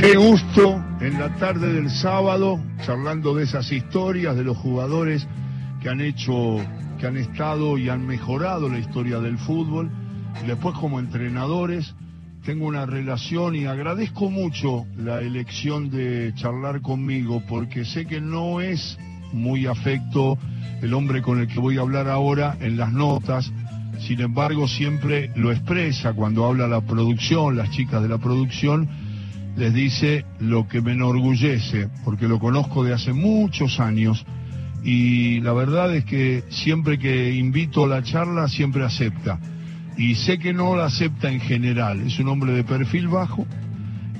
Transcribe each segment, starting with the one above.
Qué gusto en la tarde del sábado, charlando de esas historias de los jugadores que han hecho, que han estado y han mejorado la historia del fútbol. Y después como entrenadores tengo una relación y agradezco mucho la elección de charlar conmigo porque sé que no es muy afecto el hombre con el que voy a hablar ahora en las notas. Sin embargo, siempre lo expresa cuando habla la producción, las chicas de la producción, les dice lo que me enorgullece, porque lo conozco de hace muchos años y la verdad es que siempre que invito a la charla siempre acepta. Y sé que no la acepta en general, es un hombre de perfil bajo.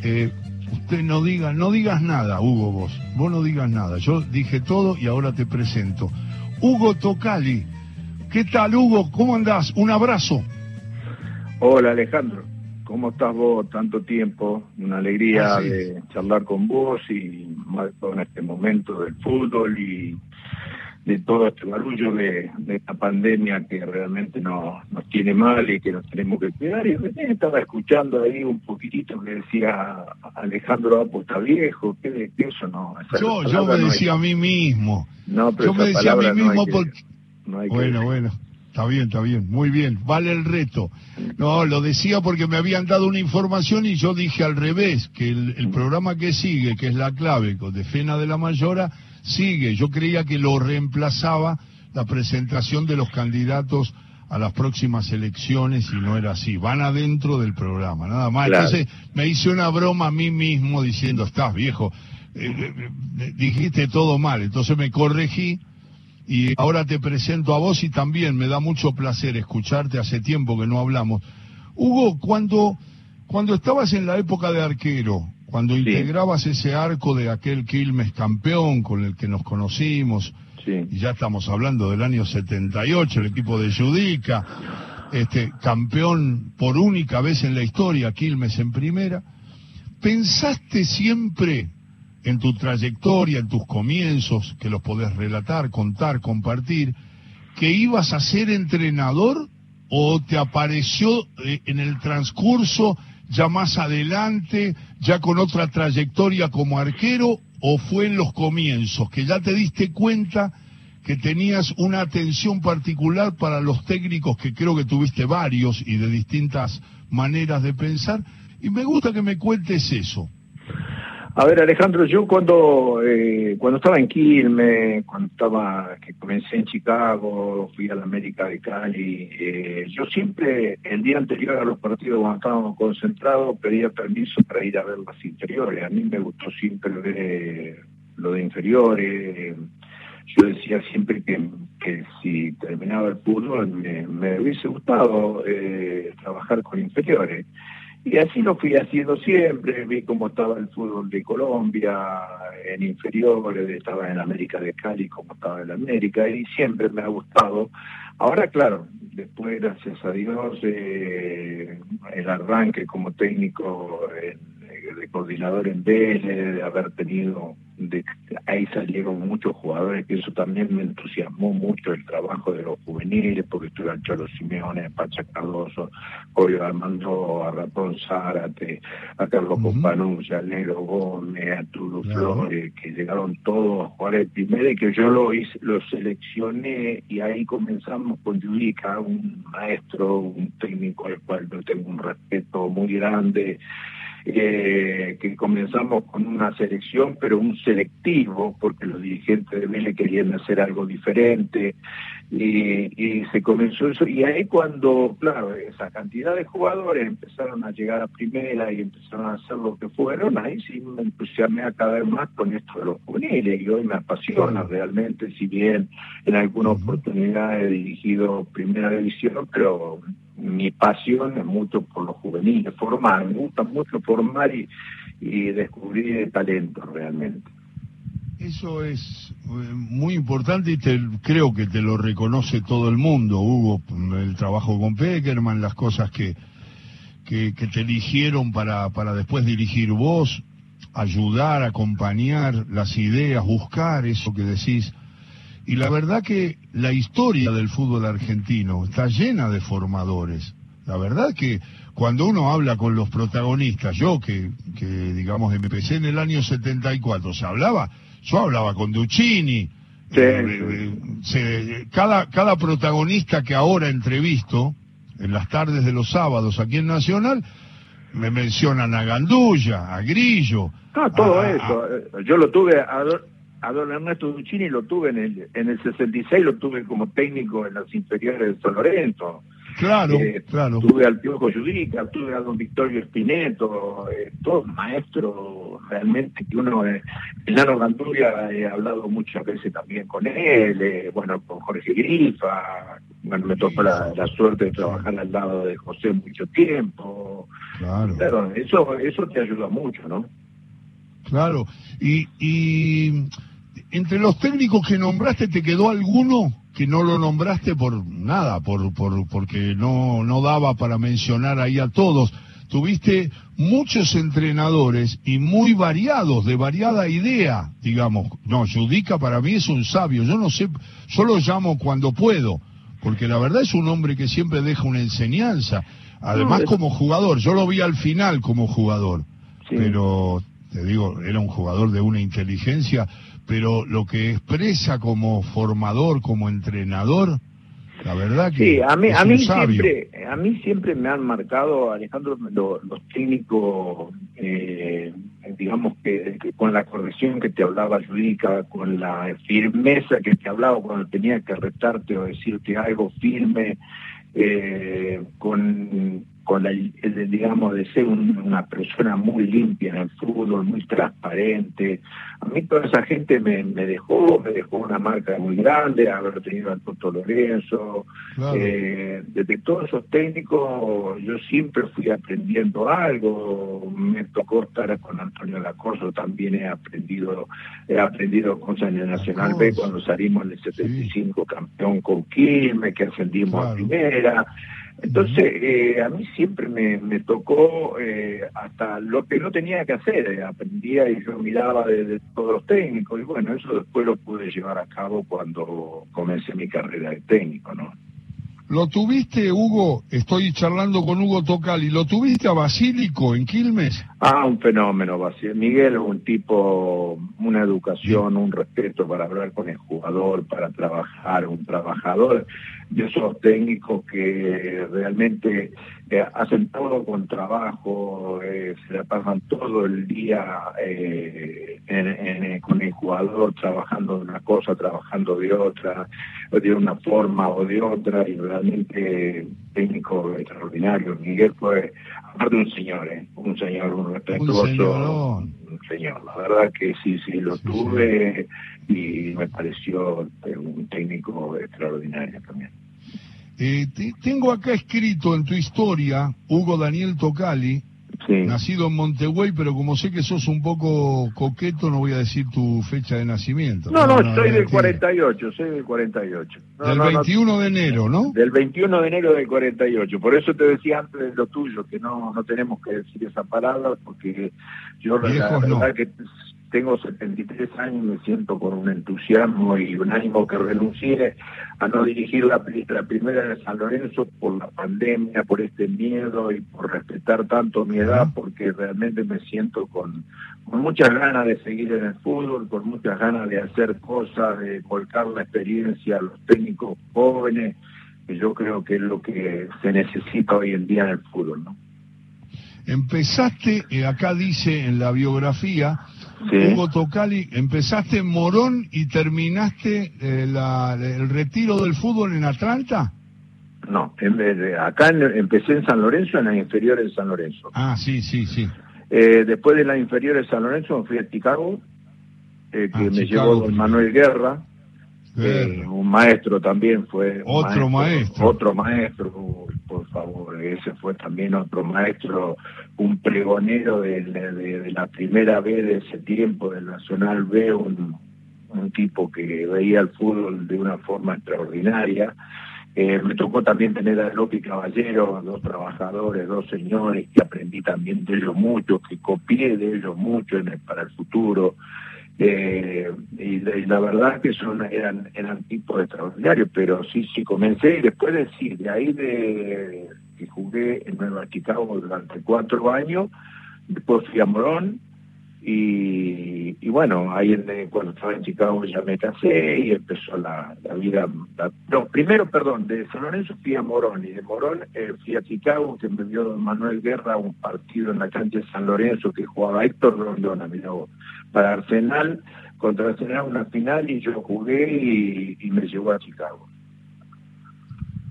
Eh, usted no diga, no digas nada, Hugo, vos, vos no digas nada. Yo dije todo y ahora te presento. Hugo Tocali. ¿Qué tal, Hugo? ¿Cómo andás? Un abrazo. Hola, Alejandro. ¿Cómo estás vos? Tanto tiempo. Una alegría de charlar con vos y más en este momento del fútbol y de todo este barullo de, esta pandemia que realmente no, nos tiene mal y que nos tenemos que cuidar. Y estaba escuchando ahí un poquitito que decía Alejandro Apo está viejo, ¿qué de eso no? yo yo me decía a mí mismo. No, pero yo me decía a mí mismo porque... bueno, bueno. Está bien, está bien, muy bien, vale el reto. No, lo decía porque me habían dado una información y yo dije al revés, que el, el programa que sigue, que es la clave, con de Fena de la Mayora, sigue. Yo creía que lo reemplazaba la presentación de los candidatos a las próximas elecciones y no era así. Van adentro del programa, nada más. Entonces me hice una broma a mí mismo diciendo, estás viejo, eh, eh, eh, dijiste todo mal. Entonces me corregí y ahora te presento a vos y también me da mucho placer escucharte. Hace tiempo que no hablamos. Hugo, cuando, cuando estabas en la época de arquero, cuando integrabas ese arco de aquel Quilmes campeón con el que nos conocimos, y ya estamos hablando del año 78, el equipo de Judica, este, campeón por única vez en la historia, Quilmes en primera, ¿pensaste siempre en tu trayectoria, en tus comienzos, que los podés relatar, contar, compartir, que ibas a ser entrenador o te apareció eh, en el transcurso ya más adelante, ya con otra trayectoria como arquero, o fue en los comienzos, que ya te diste cuenta que tenías una atención particular para los técnicos, que creo que tuviste varios y de distintas maneras de pensar, y me gusta que me cuentes eso. A ver, Alejandro, yo cuando eh, cuando estaba en Quilmes, cuando estaba, que comencé en Chicago, fui a la América de Cali, eh, yo siempre, el día anterior a los partidos, cuando estábamos concentrados, pedía permiso para ir a ver las inferiores. A mí me gustó siempre ver lo de inferiores. Yo decía siempre que, que si terminaba el fútbol me, me hubiese gustado eh, trabajar con inferiores. Y así lo fui haciendo siempre, vi cómo estaba el fútbol de Colombia, en inferiores, estaba en América de Cali como estaba en América, y siempre me ha gustado. Ahora, claro, después, gracias a Dios, eh, el arranque como técnico de coordinador en Vélez, de haber tenido de ahí salieron muchos jugadores, que eso también me entusiasmó mucho el trabajo de los juveniles, porque estuve al Cholo Simeone, Pacha Cardoso, Julio Armando, a Ratón Zárate, a Carlos uh a Nero Gómez, a Tudo Flores, que llegaron todos a jugar el primero y que yo lo hice, lo seleccioné y ahí comenzamos con Yudica, un maestro, un técnico al cual yo tengo un respeto muy grande eh, que comenzamos con una selección, pero un selectivo, porque los dirigentes de Vélez querían hacer algo diferente, y, se comenzó eso, y ahí cuando, claro, esa cantidad de jugadores empezaron a llegar a primera y empezaron a hacer lo que fueron, ahí sí me entusiasmé a cada vez más con esto de los juveniles, y hoy me apasiona realmente, si bien en alguna oportunidad he dirigido primera división, pero mi pasión es mucho por los juveniles, formar, me gusta mucho formar y, descubrir talento realmente. Eso es eh, muy importante y te, creo que te lo reconoce todo el mundo, Hugo, el trabajo con Peckerman, las cosas que, que, que te eligieron para, para después dirigir vos, ayudar, acompañar las ideas, buscar eso que decís y la verdad que la historia del fútbol argentino está llena de formadores. La verdad que cuando uno habla con los protagonistas, yo que, que digamos empecé en el año 74, se hablaba, yo hablaba con Duccini, eh, eh, cada, cada protagonista que ahora entrevisto, en las tardes de los sábados aquí en Nacional, me mencionan a Gandulla, a Grillo. Ah, todo eso. Eh, yo lo tuve a, a don Ernesto Duccini, lo tuve en el, en el 66, lo tuve como técnico en las inferiores de San Lorenzo. Claro, eh, claro. Tuve al Piojo Yudica, tuve a don Victorio Espineto, eh, todos maestros realmente que uno, eh, Nano Ganduria, he hablado muchas veces también con él, eh, bueno, con Jorge Grifa, bueno, me tocó la, suerte de trabajar al lado de José mucho tiempo. Claro. eso, eso te ayuda mucho, ¿no? Claro, y, y entre los técnicos que nombraste, ¿te quedó alguno que no lo nombraste por nada, por, por, porque no, no daba para mencionar ahí a todos? Tuviste muchos entrenadores y muy variados, de variada idea, digamos. No, Judica para mí es un sabio, yo no sé, yo lo llamo cuando puedo, porque la verdad es un hombre que siempre deja una enseñanza. Además como jugador, yo lo vi al final como jugador, pero te digo, era un jugador de una inteligencia pero lo que expresa como formador, como entrenador, la verdad que sí, a mí, a mí siempre, a mí siempre me han marcado, Alejandro, los técnicos, eh, digamos que, con la corrección que te hablaba Judica, con la firmeza que te hablaba cuando tenía que retarte o decirte algo firme, eh, con con la, digamos, de ser una persona muy limpia en el fútbol, muy transparente. A mí toda esa gente me, dejó, me dejó una marca muy grande, haber tenido al Toto Lorenzo. Eh, desde todos esos técnicos yo siempre fui aprendiendo algo. Me tocó estar con Antonio Lacorso, también he aprendido, he aprendido cosas en el Nacional B cuando salimos en el 75 campeón con Quilmes, que ascendimos a primera. Entonces, eh, a mí siempre me, tocó eh, hasta lo que no tenía que hacer, eh, aprendía y yo miraba de, todos los técnicos y bueno, eso después lo pude llevar a cabo cuando comencé mi carrera de técnico, ¿no? ¿Lo tuviste, Hugo? Estoy charlando con Hugo Tocali. ¿Lo tuviste a Basílico en Quilmes? Ah, un fenómeno, Basílico. Miguel es un tipo, una educación, un respeto para hablar con el jugador, para trabajar, un trabajador de esos técnicos que realmente eh, hacen todo con trabajo, eh, se la pasan todo el día eh, con el jugador trabajando de una cosa, trabajando de otra, de una forma o de otra, y realmente técnico extraordinario. Miguel fue, aparte un señor, un señor, un respetuoso, un, señor. La verdad que sí, sí, lo tuve y me pareció un técnico extraordinario también. Eh, tengo acá escrito en tu historia, Hugo Daniel Tocali, nacido en Montegüey, pero como sé que sos un poco coqueto, no voy a decir tu fecha de nacimiento. No, no, soy del 48, soy del 48. del 21 de enero, ¿no? Del 21 de enero del 48. Por eso te decía antes de lo tuyo, que no, no tenemos que decir esa palabra, porque yo la, verdad que tengo 73 años y me siento con un entusiasmo y un ánimo que renuncié a no dirigir la, la primera de San Lorenzo por la pandemia, por este miedo y por respetar tanto mi edad, porque realmente me siento con, con muchas ganas de seguir en el fútbol, con muchas ganas de hacer cosas, de volcar la experiencia a los técnicos jóvenes, que yo creo que es lo que se necesita hoy en día en el fútbol, ¿no? Empezaste, eh, acá dice en la biografía, Hugo Tocali, empezaste en Morón y terminaste eh, el retiro del fútbol en Atlanta. No, acá empecé en San Lorenzo, en la inferior en San Lorenzo. Ah, sí, sí, sí. Eh, después de la inferior en San Lorenzo me fui a Chicago, eh, que ah, me llevó don Manuel Guerra, un maestro también fue. Otro maestro, Otro maestro, ese fue también otro maestro, un pregonero de, la primera vez de ese tiempo, del Nacional B, un, tipo que veía el fútbol de una forma extraordinaria. Eh, me tocó también tener a López Caballero, dos trabajadores, dos señores, que aprendí también de ellos mucho, que copié de ellos mucho para el futuro. Eh, y, la verdad que son eran eran tipos extraordinarios, pero sí, sí comencé y después de de ahí de que jugué en Nueva Chicago durante cuatro años, después fui a Morón, y, bueno, ahí cuando estaba en Chicago ya me casé y empezó la, vida. no, primero, perdón, de San Lorenzo fui a Morón y de Morón eh, fui a Chicago, que me vio Manuel Guerra un partido en la cancha de San Lorenzo que jugaba Héctor Rondona, mira para Arsenal, contra Arsenal una final y yo jugué y me llevó a Chicago.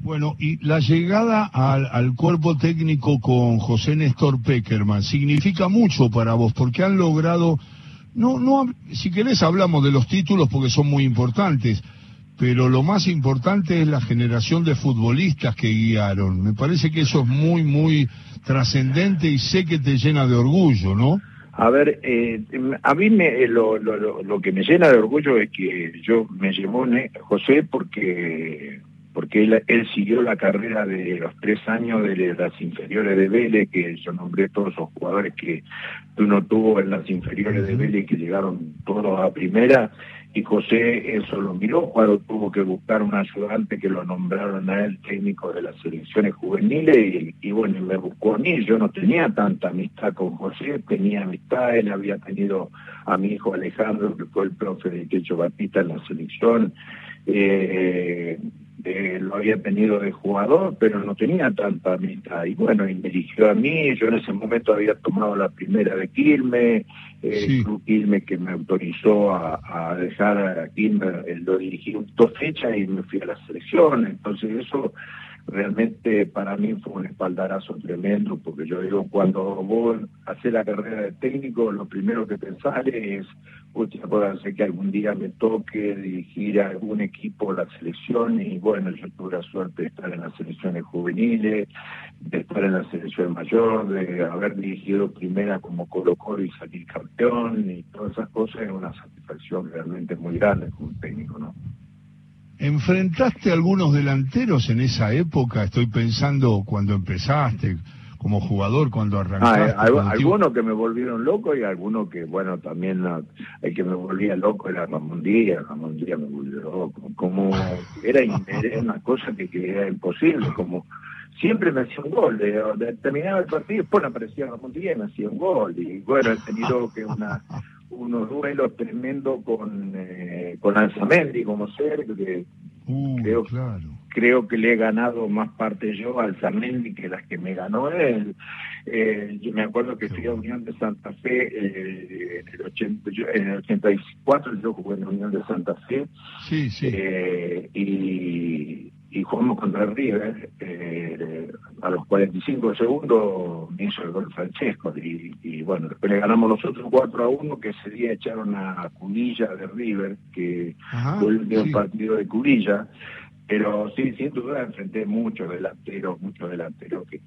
Bueno, y la llegada al, cuerpo técnico con José Néstor Peckerman significa mucho para vos, porque han logrado, no, no, si querés hablamos de los títulos porque son muy importantes, pero lo más importante es la generación de futbolistas que guiaron. Me parece que eso es muy, muy trascendente y sé que te llena de orgullo, ¿no? A ver, eh, a mí me, lo, lo, lo, que me llena de orgullo es que yo me llevó José porque porque él, siguió la carrera de los tres años de las inferiores de Vélez, que yo nombré todos esos jugadores que uno tuvo en las inferiores de Vélez que llegaron todos a primera, y José eso lo miró cuando tuvo que buscar un ayudante que lo nombraron a él técnico de las selecciones juveniles, y, bueno, me buscó a mí, yo no tenía tanta amistad con José, tenía amistad, él había tenido a mi hijo Alejandro, que fue el profe de Quecho Batista en la selección, eh, eh, lo había tenido de jugador, pero no tenía tanta amistad. Y bueno, y me eligió a mí, yo en ese momento había tomado la primera de Quilmes, eh, Quilmes que me autorizó a, dejar a Quilmes, lo dirigí dos fechas y me fui a la selección, entonces eso realmente para mí fue un espaldarazo tremendo, porque yo digo, cuando vos haces la carrera de técnico, lo primero que pensás es, puede ser que algún día me toque dirigir a algún equipo la selección, y bueno, yo tuve la suerte de estar en las selecciones juveniles, de estar en la selección mayor, de haber dirigido primera como Colo Colo y salir campeón, y todas esas cosas es una satisfacción realmente muy grande como técnico, ¿no? ¿Enfrentaste a algunos delanteros en esa época? Estoy pensando cuando empezaste como jugador, cuando ah, arrancaste. Ah, algunos que me volvieron loco y algunos que, bueno, también el que me volvía loco era Ramón Díaz. Ramón Díaz me volvió loco. Como era, una cosa que, era imposible, como siempre me hacía un gol. De, terminaba el partido, después aparecía Ramón Díaz y me hacía un gol. Y bueno, he tenido que una unos duelos tremendos con, eh, con Alzamendi como ser, que uh, creo, creo que le he ganado más parte yo a Alzamendi que las que me ganó él. Eh, yo me acuerdo que fui a Unión de Santa Fe eh, en, el 80, en el 84, yo jugué en Unión de Santa Fe. Sí, sí. Eh, y y jugamos contra River, eh, a los 45 segundos me hizo el gol Francesco y, bueno, después le ganamos los otros 4 a 1 que ese día echaron a Cunilla de River, que fue el último partido de Cunilla, pero sí, sin duda enfrenté muchos delanteros, muchos delanteros que,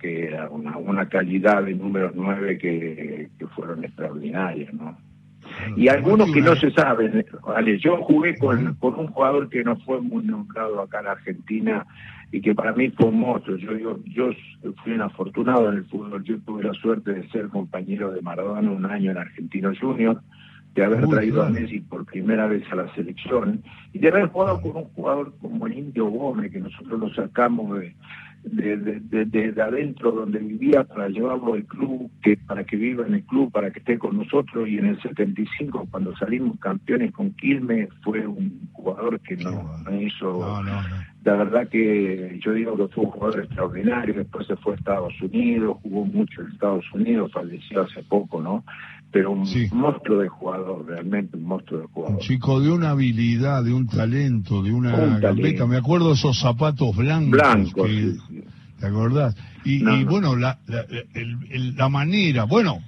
que, era una, una calidad de números 9 que, que fueron extraordinarias, ¿no? Y algunos que no se saben. Vale, yo jugué con, con un jugador que no fue muy nombrado acá en Argentina y que para mí fue un monstruo. Yo, yo, yo fui un afortunado en el fútbol. Yo tuve la suerte de ser compañero de Maradona un año en Argentino Junior, de haber traído a Messi por primera vez a la selección y de haber jugado con un jugador como el Indio Gómez, que nosotros lo sacamos de, de, de, adentro donde vivía para llevarlo al club, que para que viva en el club, para que esté con nosotros y en el 75 cuando salimos campeones con Quilmes fue un jugador que no, hizo la verdad que yo digo que fue un jugador extraordinario, después se fue a Estados Unidos, jugó mucho en Estados Unidos, falleció hace poco, ¿no? Pero un monstruo de jugador, realmente un monstruo de jugador. Un chico de una habilidad, de un talento, de una gambeta. Me acuerdo esos zapatos blancos. Blancos, ¿Te acordás? Y, bueno, la, la, manera, bueno,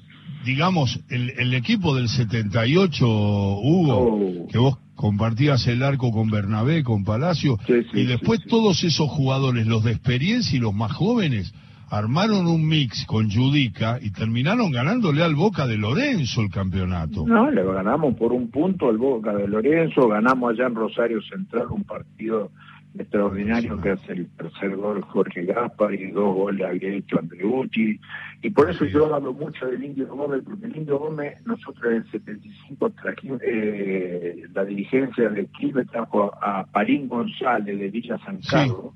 digamos, el, el equipo del 78, Hugo, que vos compartías el arco con Bernabé, con Palacio, y después todos esos jugadores, los de experiencia y los más jóvenes, armaron un mix con Judica y terminaron ganándole al Boca de Lorenzo el campeonato. No, le ganamos por un punto al Boca de Lorenzo, ganamos allá en Rosario Central un partido extraordinario que hace el tercer gol Jorge Gaspar y dos goles había hecho Andreucci. Y por eso yo hablo mucho del Indio Gómez, porque el Indio Gómez, nosotros en el 75 trajimos, eh, la dirigencia de Quilmes trajo a, Parín González de Villa San Carlos.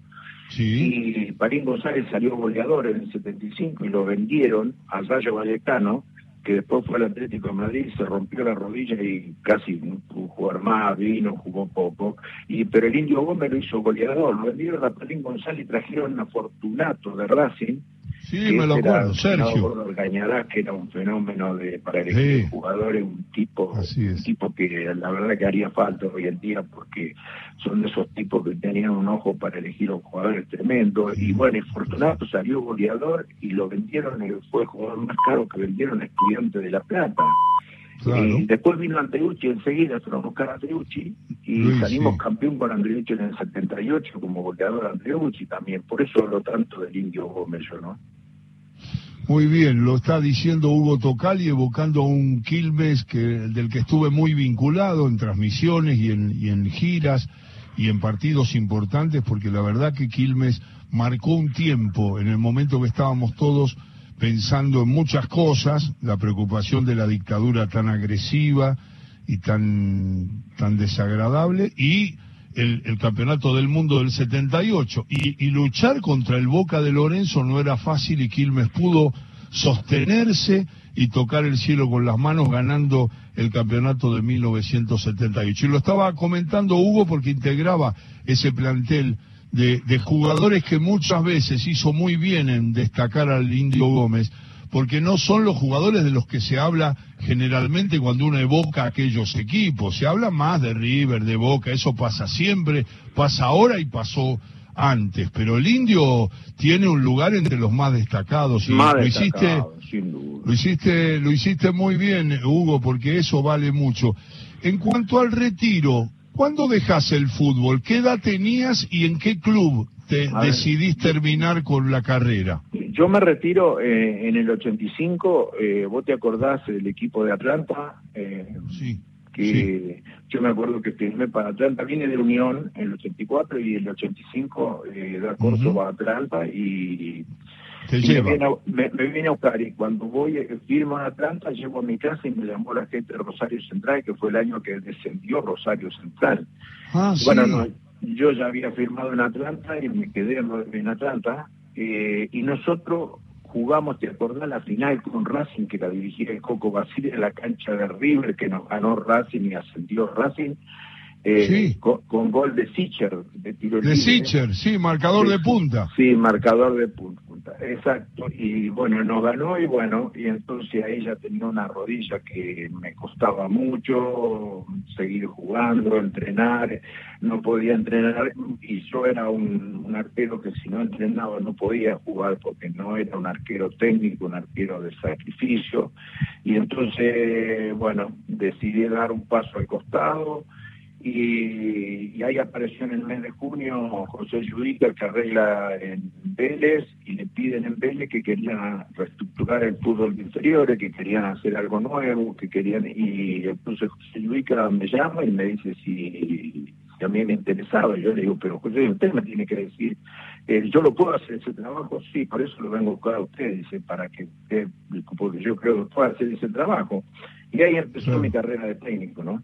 Y Parín González salió goleador en el 75 y lo vendieron al Rayo Vallecano que después fue al Atlético de Madrid, se rompió la rodilla y casi no pudo jugar más, vino, jugó poco, y pero el Indio Gómez lo hizo goleador, lo vendieron a Pelín González y trajeron a Fortunato de Racing, Sí, me lo acuerdo, Sergio. que era un fenómeno de para elegir jugadores, un tipo, un tipo que la verdad que haría falta hoy en día porque son de esos tipos que tenían un ojo para elegir un jugadores tremendo. Y bueno, y Fortunato salió goleador y lo vendieron, fue el jugador más caro que vendieron a Estudiantes de La Plata. Y después vino Anteucci enseguida, se lo buscar Anteucci y salimos campeón con Anteucci en el 78 como goleador Anteucci también. Por eso lo tanto del Indio Gómez, yo, ¿no? Muy bien, lo está diciendo Hugo Tocali, evocando a un Quilmes que, del que estuve muy vinculado en transmisiones y en, y en giras y en partidos importantes, porque la verdad que Quilmes marcó un tiempo en el momento que estábamos todos pensando en muchas cosas, la preocupación de la dictadura tan agresiva y tan, tan desagradable, y el, campeonato del mundo del 78. Y, y luchar contra el Boca de Lorenzo no era fácil y Quilmes pudo sostenerse y tocar el cielo con las manos ganando el campeonato de 1978. Y lo estaba comentando Hugo porque integraba ese plantel de, de, jugadores que muchas veces hizo muy bien en destacar al Indio Gómez, porque no son los jugadores de los que se habla generalmente cuando uno evoca aquellos equipos. Se habla más de River, de Boca, eso pasa siempre, pasa ahora y pasó antes, pero el Indio tiene un lugar entre los más destacados y lo hiciste lo hiciste lo hiciste muy bien, Hugo, porque eso vale mucho. En cuanto al retiro, ¿Cuándo dejas el fútbol? ¿Qué edad tenías y en qué club te decidís terminar con la carrera? Yo me retiro eh, en el 85. Eh, ¿Vos te acordás del equipo de Atlanta? Eh, sí. Que yo me acuerdo que firmé para Atlanta. Viene de Unión en el 84 y en el 85 eh, da corso a Atlanta y me, viene a, buscar y cuando voy, eh, firmo en Atlanta, llego a mi casa y me llamó la gente de Rosario Central, que fue el año que descendió Rosario Central. Ah, bueno, yo ya había firmado en Atlanta y me quedé en Atlanta eh, y nosotros jugamos, ¿te acordás? La final con Racing, que la dirigía el Coco Basile en la cancha de River, que nos ganó Racing y ascendió Racing. Eh, con, gol de Sicher, de tiro De Sicher, sí, marcador de punta. Sí, marcador de punta. Exacto, y bueno, nos ganó y bueno, y entonces ahí ya tenía una rodilla que me costaba mucho seguir jugando, entrenar, no podía entrenar y yo era un, un arquero que si no entrenaba no podía jugar porque no era un arquero técnico, un arquero de sacrificio y entonces, bueno, decidí dar un paso al costado y, ahí apareció en el mes de junio José Judica que arregla en Vélez y le piden en Vélez que querían reestructurar el fútbol de inferiores, que querían hacer algo nuevo, que querían y entonces José Judica me llama y me dice si, a mí me interesaba, y yo le digo, pero José, usted me tiene que decir, eh, yo lo puedo hacer ese trabajo, sí, por eso lo vengo a buscar a usted, dice, para que usted, porque yo creo que pueda hacer ese trabajo. Y ahí empezó mi carrera de técnico, ¿no?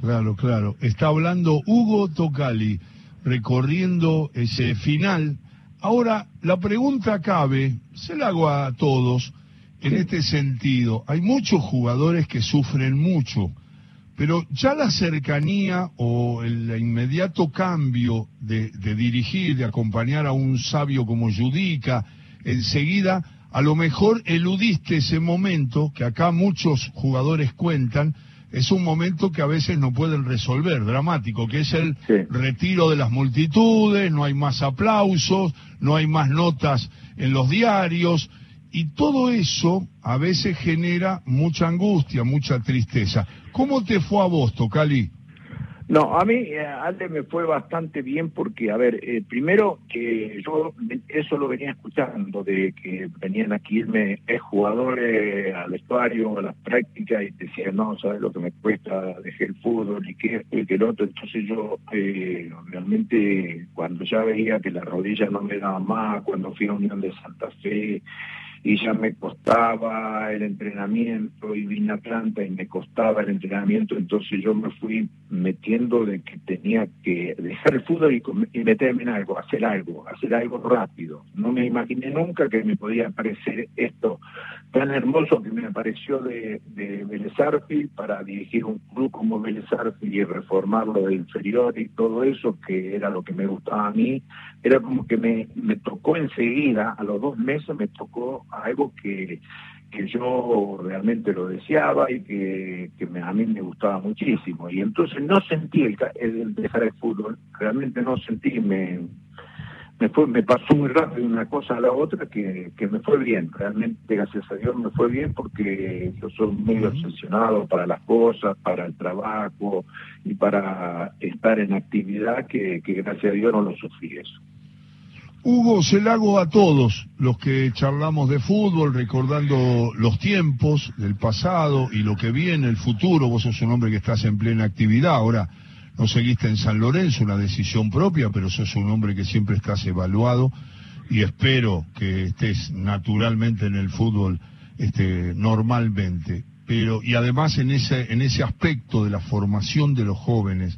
Claro, claro. Está hablando Hugo Tocali, recorriendo ese final. Ahora, la pregunta cabe, se la hago a todos, en este sentido. Hay muchos jugadores que sufren mucho, pero ya la cercanía o el inmediato cambio de, de dirigir, de acompañar a un sabio como Judica, enseguida, a lo mejor eludiste ese momento que acá muchos jugadores cuentan, es un momento que a veces no pueden resolver, dramático, que es el retiro de las multitudes, no hay más aplausos, no hay más notas en los diarios, y todo eso a veces genera mucha angustia, mucha tristeza. ¿Cómo te fue a vos, Tocali? No, a mí, eh, Ale, me fue bastante bien porque, a ver, eh, primero que yo eso lo venía escuchando, de que venían aquí irme jugadores al vestuario, a las prácticas, y decían, no, sabes lo que me cuesta, dejé el fútbol y que esto y que el otro. Entonces yo eh, realmente, cuando ya veía que la rodilla no me daba más, cuando fui a Unión de Santa Fe, y ya me costaba el entrenamiento y vine a Atlanta y me costaba el entrenamiento, entonces yo me fui metiendo de que tenía que dejar el fútbol y, meterme en algo, hacer algo, hacer algo rápido. No me imaginé nunca que me podía aparecer esto tan hermoso que me apareció de, de para dirigir un club como Vélez y reformarlo de inferior y todo eso, que era lo que me gustaba a mí, era como que me tocó enseguida, a los dos meses me tocó algo que, que yo realmente lo deseaba y que, a mí me gustaba muchísimo. Y entonces no sentí el, el dejar el fútbol, realmente no sentí, me, me, fue, me pasó muy rápido una cosa a la otra que, que me fue bien, realmente gracias a Dios me fue bien porque yo soy muy obsesionado para las cosas, para el trabajo y para estar en actividad que, que gracias a Dios no lo sufrí eso. Hugo, se la hago a todos los que charlamos de fútbol, recordando los tiempos del pasado y lo que viene, el futuro. Vos sos un hombre que estás en plena actividad. Ahora no seguiste en San Lorenzo, una decisión propia, pero sos un hombre que siempre estás evaluado y espero que estés naturalmente en el fútbol este, normalmente. Pero, y además en ese, en ese aspecto de la formación de los jóvenes,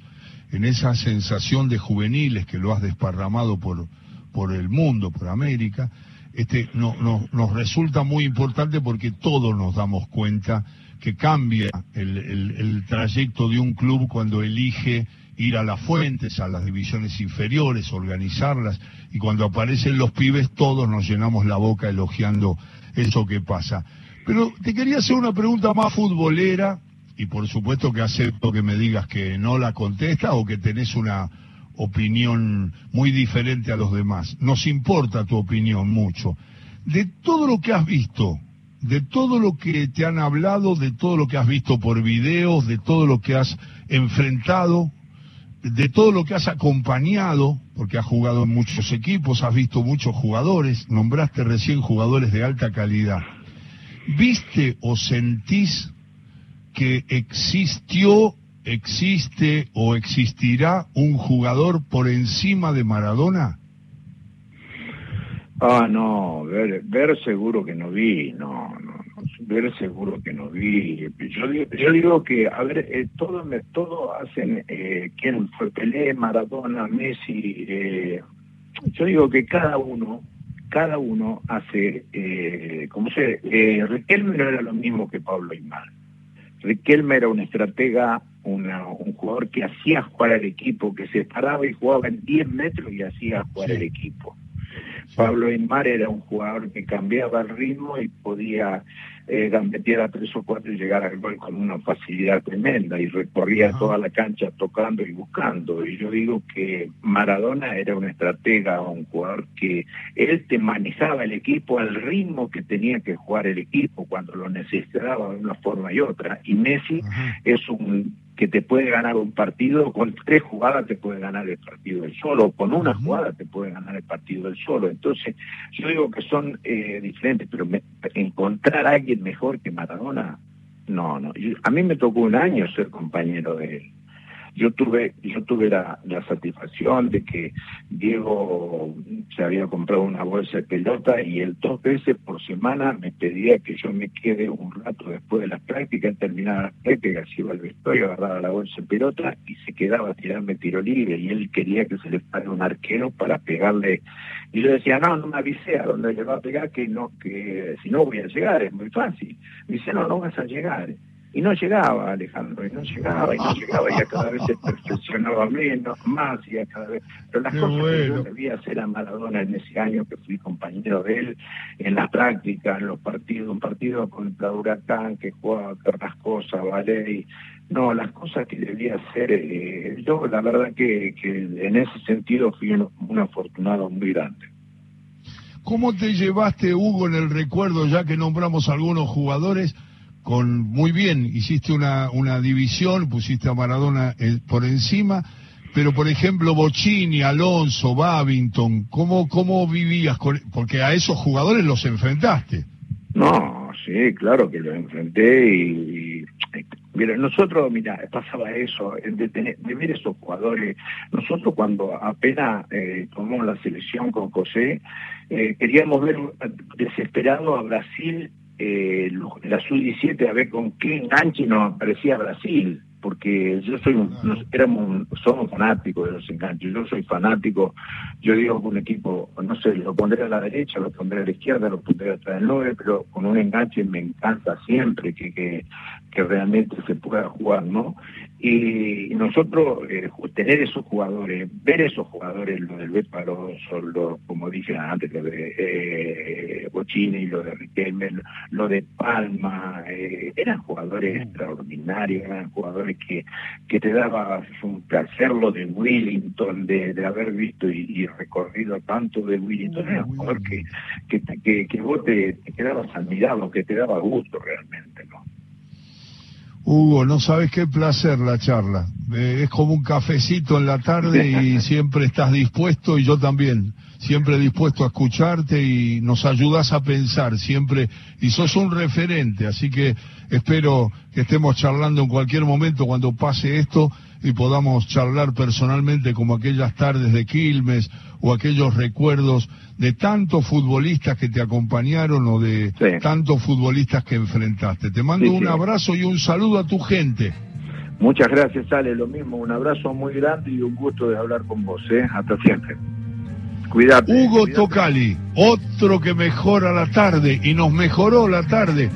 en esa sensación de juveniles que lo has desparramado por por el mundo, por América, este, no, nos resulta muy importante porque todos nos damos cuenta que cambia el, el, trayecto de un club cuando elige ir a las fuentes, a las divisiones inferiores, organizarlas, y cuando aparecen los pibes todos nos llenamos la boca elogiando eso que pasa. Pero te quería hacer una pregunta más futbolera, y por supuesto que acepto que me digas que no la contesta o que tenés una, opinión muy diferente a los demás. Nos importa tu opinión mucho. De todo lo que has visto, de todo lo que te han hablado, de todo lo que has visto por videos, de todo lo que has enfrentado, de todo lo que has acompañado, porque has jugado en muchos equipos, has visto muchos jugadores, nombraste recién jugadores de alta calidad. ¿Viste o sentís que existió ¿existe o existirá un jugador por encima de Maradona? Ah, no, ver, ver seguro que no vi, no, no, ver seguro que no vi. Yo, yo digo que, a ver, eh, todo, me, todo hacen, eh, quién fue Pelé, Maradona, Messi, eh, yo digo que cada uno, cada uno hace, eh, como se, eh, Riquelme no era lo mismo que Pablo Aymar. Riquelme era un estratega un jugador que hacía jugar al equipo, que se paraba y jugaba en 10 metros y hacía jugar al equipo. Pablo Aymar era un jugador que cambiaba el ritmo y podía eh, gambetear a tres o cuatro y llegar al gol con una facilidad tremenda y recorría toda la cancha tocando y buscando. Y yo digo que Maradona era un estratega, un jugador que él te manejaba el equipo al ritmo que tenía que jugar el equipo cuando lo necesitaba de una forma y otra. Y Messi es un que te puede ganar un partido, con tres jugadas te puede ganar el partido del solo, con una jugada te puede ganar el partido del solo. Entonces, yo digo que son eh, diferentes, pero encontrar a alguien mejor que Maradona, no, no. a mí me tocó un año ser compañero de él. Yo tuve, yo tuve la, satisfacción de que Diego se había comprado una bolsa de pelota y él dos veces por semana me pedía que yo me quede un rato después de las prácticas, terminaba las prácticas, iba al vestuario, agarraba la bolsa de pelota y se quedaba a tirarme tiro libre y él quería que se le pare un arquero para pegarle. Y yo decía, no, no me avisé a dónde le va a pegar, que no, que si no voy a llegar, es muy fácil. Me dice, no, no vas a llegar. Y no llegaba Alejandro, y no llegaba, y no llegaba, y cada vez se perfeccionaba menos, más, y cada vez. Pero las cosas que yo debía hacer a Maradona en ese año que fui compañero de él, en la práctica, en los partidos, un partido contra Huracán, que jugaba cosas, ¿vale? Y, no, las cosas que debía hacer, eh, yo la verdad que, que en ese sentido fui un, un afortunado muy grande. ¿Cómo te llevaste, Hugo, en el recuerdo, ya que nombramos algunos jugadores? Con muy bien, hiciste una, una división, pusiste a Maradona eh, por encima, pero por ejemplo Bocini, Alonso, Babington, ¿cómo, cómo vivías con, porque a esos jugadores los enfrentaste? No, sí, claro que los enfrenté y, Mira, nosotros, mira, pasaba eso, de, de, ver esos jugadores. Nosotros cuando apenas eh, tomamos la selección con José, eh, queríamos ver desesperado a Brasil, eh, la sub-17, a ver con qué enganche nos aparecía Brasil porque yo soy un, éramos somos fanáticos de los enganches, yo soy fanático, yo digo que un equipo, no sé, lo pondré a la derecha, lo pondré a la izquierda, lo pondré atrás del 9, pero con un enganche me encanta siempre que, que, que realmente se pueda jugar, ¿no? Y nosotros, eh, tener esos jugadores, ver esos jugadores, lo del Beparoso, lo, como dije antes, lo de eh, Bochini, lo de Riquelme, lo de Palma, eh, eran jugadores extraordinarios, eran jugadores que, que te daba un placer lo de Willington, de, de haber visto y, recorrido tanto de Willington, era un jugador que, que, que, que vos te, te quedabas admirado, que te daba gusto realmente. Hugo, no sabes qué placer la charla. Eh, es como un cafecito en la tarde y siempre estás dispuesto y yo también, siempre dispuesto a escucharte y nos ayudas a pensar siempre y sos un referente, así que espero que estemos charlando en cualquier momento cuando pase esto y podamos charlar personalmente como aquellas tardes de Quilmes o aquellos recuerdos de tantos futbolistas que te acompañaron o de tantos futbolistas que enfrentaste. Te mando un abrazo y un saludo a tu gente. Muchas gracias, Ale, lo mismo, un abrazo muy grande y un gusto de hablar con vos, ¿eh? Hasta siempre. Cuídate. Hugo Tocali, otro que mejora la tarde y nos mejoró la tarde.